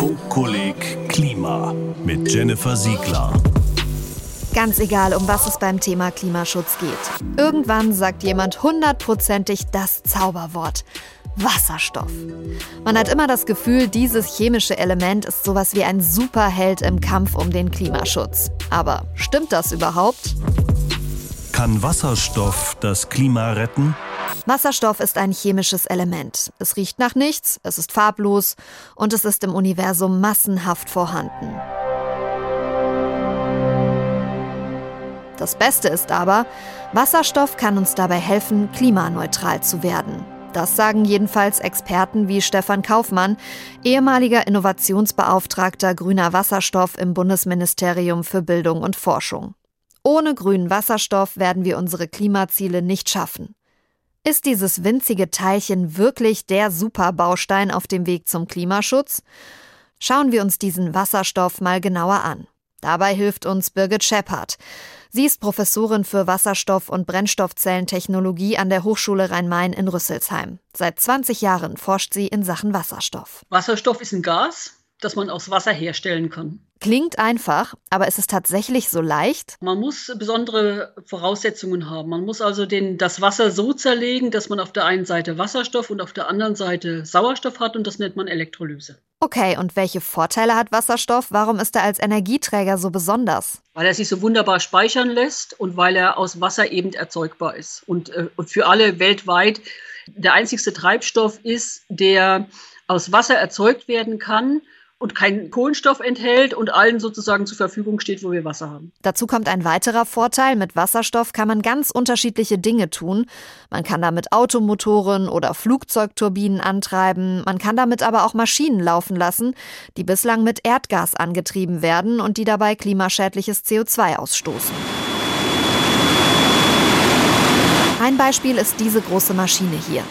Funkkolleg Klima mit Jennifer Siegler. Ganz egal, um was es beim Thema Klimaschutz geht. Irgendwann sagt jemand hundertprozentig das Zauberwort. Wasserstoff. Man hat immer das Gefühl, dieses chemische Element ist sowas wie ein Superheld im Kampf um den Klimaschutz. Aber stimmt das überhaupt? Kann Wasserstoff das Klima retten? Wasserstoff ist ein chemisches Element. Es riecht nach nichts, es ist farblos und es ist im Universum massenhaft vorhanden. Das Beste ist aber, Wasserstoff kann uns dabei helfen, klimaneutral zu werden. Das sagen jedenfalls Experten wie Stefan Kaufmann, ehemaliger Innovationsbeauftragter grüner Wasserstoff im Bundesministerium für Bildung und Forschung. Ohne grünen Wasserstoff werden wir unsere Klimaziele nicht schaffen. Ist dieses winzige Teilchen wirklich der Superbaustein auf dem Weg zum Klimaschutz? Schauen wir uns diesen Wasserstoff mal genauer an. Dabei hilft uns Birgit Scheppert. Sie ist Professorin für Wasserstoff- und Brennstoffzellentechnologie an der Hochschule Rhein-Main in Rüsselsheim. Seit 20 Jahren forscht sie in Sachen Wasserstoff. Wasserstoff ist ein Gas, das man aus Wasser herstellen kann. Klingt einfach, aber ist es tatsächlich so leicht? Man muss besondere Voraussetzungen haben. Man muss also den, das Wasser so zerlegen, dass man auf der einen Seite Wasserstoff und auf der anderen Seite Sauerstoff hat und das nennt man Elektrolyse. Okay, und welche Vorteile hat Wasserstoff? Warum ist er als Energieträger so besonders? Weil er sich so wunderbar speichern lässt und weil er aus Wasser eben erzeugbar ist. Und, äh, und für alle weltweit der einzigste Treibstoff ist, der aus Wasser erzeugt werden kann und keinen Kohlenstoff enthält und allen sozusagen zur Verfügung steht, wo wir Wasser haben. Dazu kommt ein weiterer Vorteil. Mit Wasserstoff kann man ganz unterschiedliche Dinge tun. Man kann damit Automotoren oder Flugzeugturbinen antreiben. Man kann damit aber auch Maschinen laufen lassen, die bislang mit Erdgas angetrieben werden und die dabei klimaschädliches CO2 ausstoßen. Ein Beispiel ist diese große Maschine hier.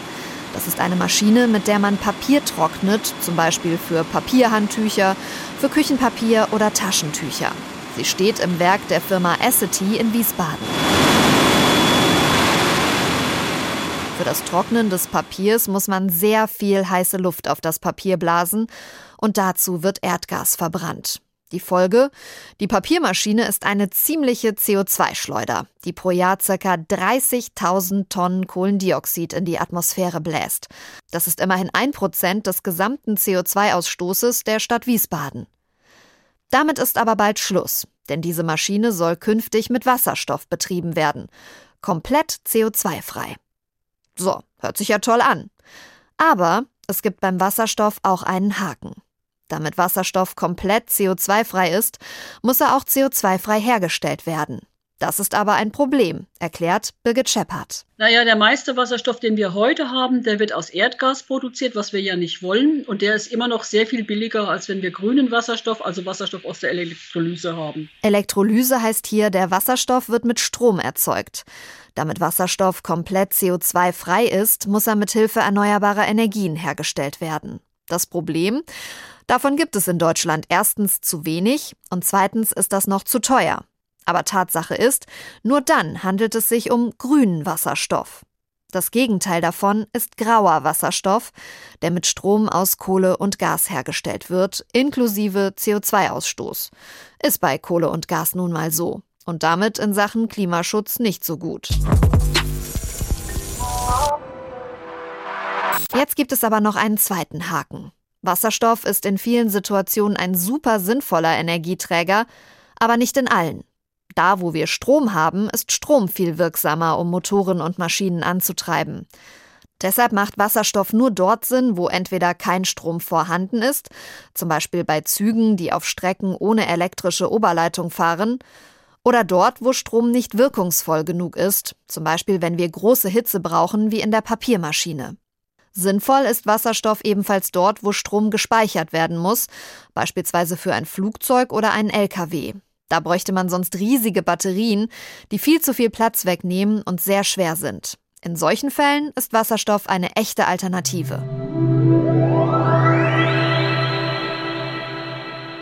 Das ist eine Maschine, mit der man Papier trocknet, zum Beispiel für Papierhandtücher, für Küchenpapier oder Taschentücher. Sie steht im Werk der Firma Essity in Wiesbaden. Für das Trocknen des Papiers muss man sehr viel heiße Luft auf das Papier blasen und dazu wird Erdgas verbrannt. Die Folge? Die Papiermaschine ist eine ziemliche CO2-Schleuder, die pro Jahr ca. 30.000 Tonnen Kohlendioxid in die Atmosphäre bläst. Das ist immerhin ein Prozent des gesamten CO2-Ausstoßes der Stadt Wiesbaden. Damit ist aber bald Schluss, denn diese Maschine soll künftig mit Wasserstoff betrieben werden. Komplett CO2-frei. So, hört sich ja toll an. Aber es gibt beim Wasserstoff auch einen Haken. Damit Wasserstoff komplett CO2-frei ist, muss er auch CO2-frei hergestellt werden. Das ist aber ein Problem, erklärt Birgit Scheppert. Naja, der meiste Wasserstoff, den wir heute haben, der wird aus Erdgas produziert, was wir ja nicht wollen. Und der ist immer noch sehr viel billiger, als wenn wir grünen Wasserstoff, also Wasserstoff aus der Elektrolyse haben. Elektrolyse heißt hier, der Wasserstoff wird mit Strom erzeugt. Damit Wasserstoff komplett CO2-frei ist, muss er mit Hilfe erneuerbarer Energien hergestellt werden. Das Problem? Davon gibt es in Deutschland erstens zu wenig und zweitens ist das noch zu teuer. Aber Tatsache ist, nur dann handelt es sich um grünen Wasserstoff. Das Gegenteil davon ist grauer Wasserstoff, der mit Strom aus Kohle und Gas hergestellt wird, inklusive CO2-Ausstoß. Ist bei Kohle und Gas nun mal so. Und damit in Sachen Klimaschutz nicht so gut. Jetzt gibt es aber noch einen zweiten Haken. Wasserstoff ist in vielen Situationen ein super sinnvoller Energieträger, aber nicht in allen. Da, wo wir Strom haben, ist Strom viel wirksamer, um Motoren und Maschinen anzutreiben. Deshalb macht Wasserstoff nur dort Sinn, wo entweder kein Strom vorhanden ist, zum Beispiel bei Zügen, die auf Strecken ohne elektrische Oberleitung fahren, oder dort, wo Strom nicht wirkungsvoll genug ist, zum Beispiel wenn wir große Hitze brauchen, wie in der Papiermaschine. Sinnvoll ist Wasserstoff ebenfalls dort, wo Strom gespeichert werden muss, beispielsweise für ein Flugzeug oder einen Lkw. Da bräuchte man sonst riesige Batterien, die viel zu viel Platz wegnehmen und sehr schwer sind. In solchen Fällen ist Wasserstoff eine echte Alternative.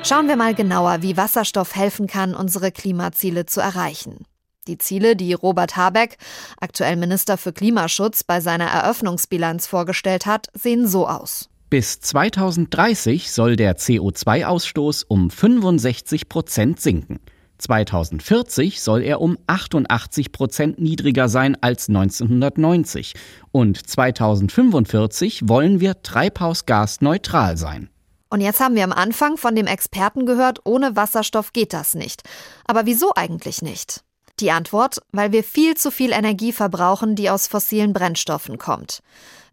Schauen wir mal genauer, wie Wasserstoff helfen kann, unsere Klimaziele zu erreichen. Die Ziele, die Robert Habeck, aktuell Minister für Klimaschutz, bei seiner Eröffnungsbilanz vorgestellt hat, sehen so aus. Bis 2030 soll der CO2-Ausstoß um 65 Prozent sinken. 2040 soll er um 88 Prozent niedriger sein als 1990 und 2045 wollen wir treibhausgasneutral sein. Und jetzt haben wir am Anfang von dem Experten gehört, ohne Wasserstoff geht das nicht. Aber wieso eigentlich nicht? Die Antwort, weil wir viel zu viel Energie verbrauchen, die aus fossilen Brennstoffen kommt.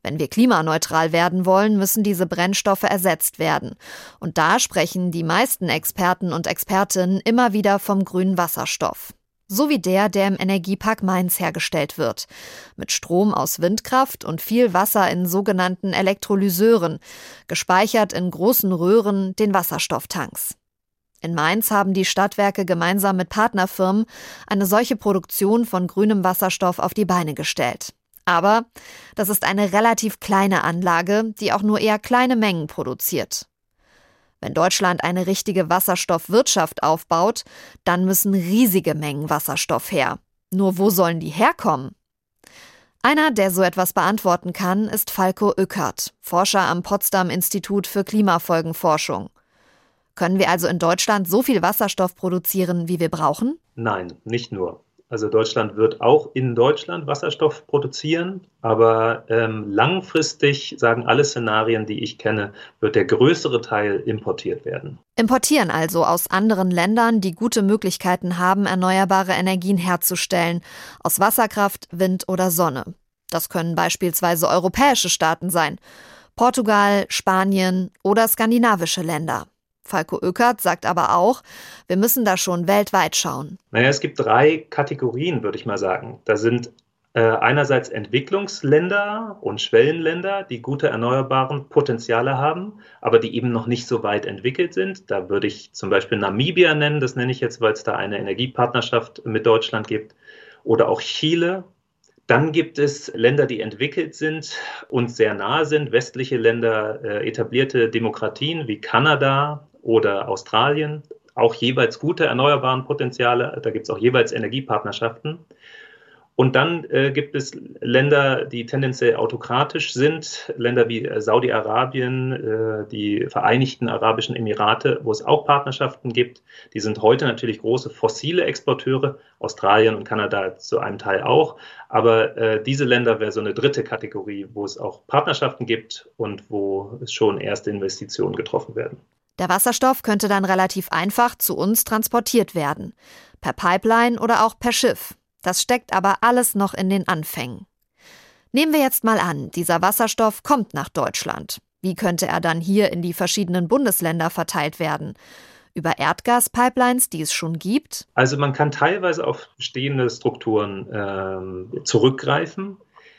Wenn wir klimaneutral werden wollen, müssen diese Brennstoffe ersetzt werden. Und da sprechen die meisten Experten und Expertinnen immer wieder vom grünen Wasserstoff. So wie der, der im Energiepark Mainz hergestellt wird. Mit Strom aus Windkraft und viel Wasser in sogenannten Elektrolyseuren, gespeichert in großen Röhren, den Wasserstofftanks. In Mainz haben die Stadtwerke gemeinsam mit Partnerfirmen eine solche Produktion von grünem Wasserstoff auf die Beine gestellt. Aber das ist eine relativ kleine Anlage, die auch nur eher kleine Mengen produziert. Wenn Deutschland eine richtige Wasserstoffwirtschaft aufbaut, dann müssen riesige Mengen Wasserstoff her. Nur wo sollen die herkommen? Einer, der so etwas beantworten kann, ist Falco Ückert, Forscher am Potsdam Institut für Klimafolgenforschung. Können wir also in Deutschland so viel Wasserstoff produzieren, wie wir brauchen? Nein, nicht nur. Also Deutschland wird auch in Deutschland Wasserstoff produzieren, aber ähm, langfristig, sagen alle Szenarien, die ich kenne, wird der größere Teil importiert werden. Importieren also aus anderen Ländern, die gute Möglichkeiten haben, erneuerbare Energien herzustellen, aus Wasserkraft, Wind oder Sonne. Das können beispielsweise europäische Staaten sein, Portugal, Spanien oder skandinavische Länder. Falco Öckert sagt aber auch, wir müssen da schon weltweit schauen. Naja, es gibt drei Kategorien, würde ich mal sagen. Da sind äh, einerseits Entwicklungsländer und Schwellenländer, die gute erneuerbaren Potenziale haben, aber die eben noch nicht so weit entwickelt sind. Da würde ich zum Beispiel Namibia nennen, das nenne ich jetzt, weil es da eine Energiepartnerschaft mit Deutschland gibt, oder auch Chile. Dann gibt es Länder, die entwickelt sind und sehr nahe sind, westliche Länder, äh, etablierte Demokratien wie Kanada oder Australien, auch jeweils gute erneuerbaren Potenziale. Da gibt es auch jeweils Energiepartnerschaften. Und dann äh, gibt es Länder, die tendenziell autokratisch sind, Länder wie äh, Saudi-Arabien, äh, die Vereinigten Arabischen Emirate, wo es auch Partnerschaften gibt. Die sind heute natürlich große fossile Exporteure, Australien und Kanada zu einem Teil auch. Aber äh, diese Länder wäre so eine dritte Kategorie, wo es auch Partnerschaften gibt und wo schon erste Investitionen getroffen werden. Der Wasserstoff könnte dann relativ einfach zu uns transportiert werden. Per Pipeline oder auch per Schiff. Das steckt aber alles noch in den Anfängen. Nehmen wir jetzt mal an, dieser Wasserstoff kommt nach Deutschland. Wie könnte er dann hier in die verschiedenen Bundesländer verteilt werden? Über Erdgaspipelines, die es schon gibt? Also man kann teilweise auf bestehende Strukturen äh, zurückgreifen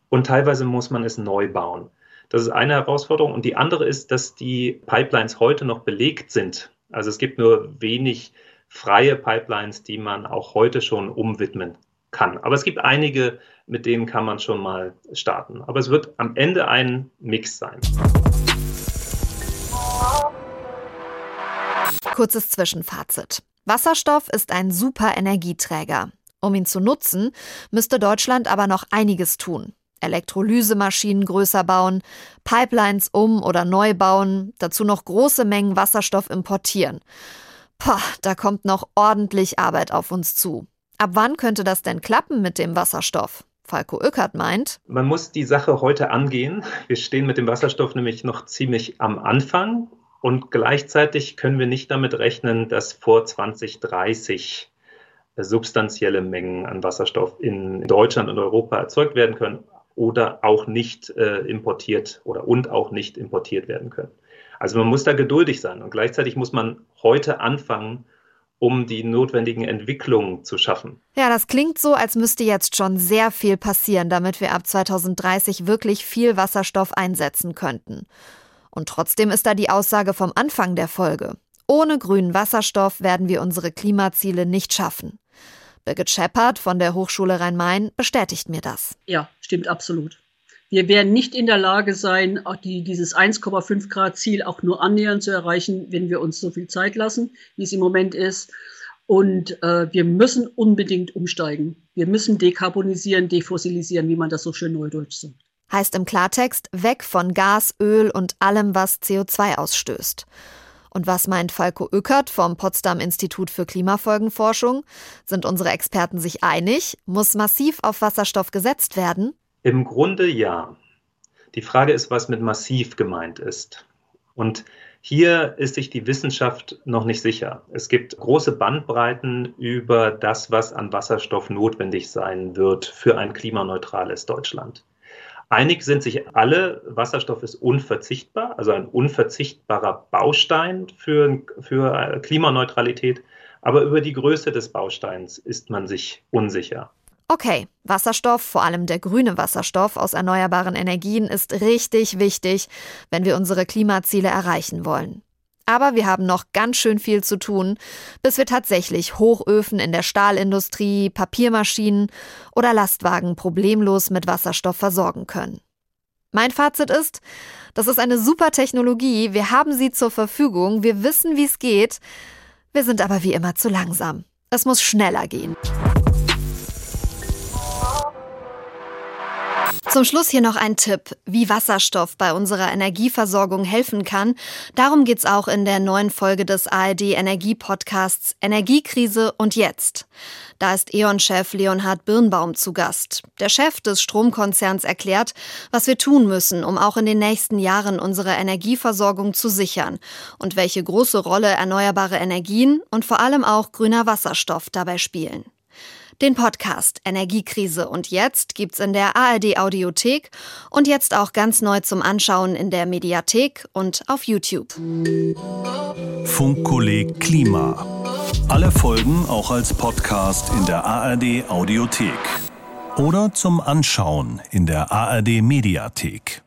und teilweise muss man es neu bauen. Das ist eine Herausforderung. Und die andere ist, dass die Pipelines heute noch belegt sind. Also es gibt nur wenig freie Pipelines, die man auch heute schon umwidmen kann. Aber es gibt einige, mit denen kann man schon mal starten. Aber es wird am Ende ein Mix sein. Kurzes Zwischenfazit. Wasserstoff ist ein super Energieträger. Um ihn zu nutzen, müsste Deutschland aber noch einiges tun. Elektrolysemaschinen größer bauen, Pipelines um oder neu bauen, dazu noch große Mengen Wasserstoff importieren. Pah, da kommt noch ordentlich Arbeit auf uns zu. Ab wann könnte das denn klappen mit dem Wasserstoff? Falco Öckert meint, man muss die Sache heute angehen. Wir stehen mit dem Wasserstoff nämlich noch ziemlich am Anfang und gleichzeitig können wir nicht damit rechnen, dass vor 2030 substanzielle Mengen an Wasserstoff in Deutschland und Europa erzeugt werden können oder auch nicht äh, importiert oder und auch nicht importiert werden können. Also man muss da geduldig sein und gleichzeitig muss man heute anfangen, um die notwendigen Entwicklungen zu schaffen. Ja, das klingt so, als müsste jetzt schon sehr viel passieren, damit wir ab 2030 wirklich viel Wasserstoff einsetzen könnten. Und trotzdem ist da die Aussage vom Anfang der Folge. Ohne grünen Wasserstoff werden wir unsere Klimaziele nicht schaffen. Birgit Scheppert von der Hochschule Rhein-Main bestätigt mir das. Ja, stimmt absolut. Wir werden nicht in der Lage sein, auch die, dieses 1,5 Grad Ziel auch nur annähernd zu erreichen, wenn wir uns so viel Zeit lassen, wie es im Moment ist. Und äh, wir müssen unbedingt umsteigen. Wir müssen dekarbonisieren, defossilisieren, wie man das so schön neudeutsch sagt. Heißt im Klartext weg von Gas, Öl und allem, was CO2 ausstößt. Und was meint Falco Ückert vom Potsdam Institut für Klimafolgenforschung? Sind unsere Experten sich einig? Muss massiv auf Wasserstoff gesetzt werden? Im Grunde ja. Die Frage ist, was mit massiv gemeint ist. Und hier ist sich die Wissenschaft noch nicht sicher. Es gibt große Bandbreiten über das, was an Wasserstoff notwendig sein wird für ein klimaneutrales Deutschland. Einig sind sich alle, Wasserstoff ist unverzichtbar, also ein unverzichtbarer Baustein für, für Klimaneutralität. Aber über die Größe des Bausteins ist man sich unsicher. Okay, Wasserstoff, vor allem der grüne Wasserstoff aus erneuerbaren Energien, ist richtig wichtig, wenn wir unsere Klimaziele erreichen wollen. Aber wir haben noch ganz schön viel zu tun, bis wir tatsächlich Hochöfen in der Stahlindustrie, Papiermaschinen oder Lastwagen problemlos mit Wasserstoff versorgen können. Mein Fazit ist, das ist eine super Technologie, wir haben sie zur Verfügung, wir wissen, wie es geht, wir sind aber wie immer zu langsam. Es muss schneller gehen. Zum Schluss hier noch ein Tipp, wie Wasserstoff bei unserer Energieversorgung helfen kann. Darum geht's auch in der neuen Folge des ARD Energie-Podcasts Energiekrise und jetzt. Da ist E.ON-Chef Leonhard Birnbaum zu Gast. Der Chef des Stromkonzerns erklärt, was wir tun müssen, um auch in den nächsten Jahren unsere Energieversorgung zu sichern und welche große Rolle erneuerbare Energien und vor allem auch grüner Wasserstoff dabei spielen. Den Podcast Energiekrise und jetzt gibt's in der ARD Audiothek und jetzt auch ganz neu zum Anschauen in der Mediathek und auf YouTube. Funkkolleg Klima. Alle Folgen auch als Podcast in der ARD Audiothek oder zum Anschauen in der ARD Mediathek.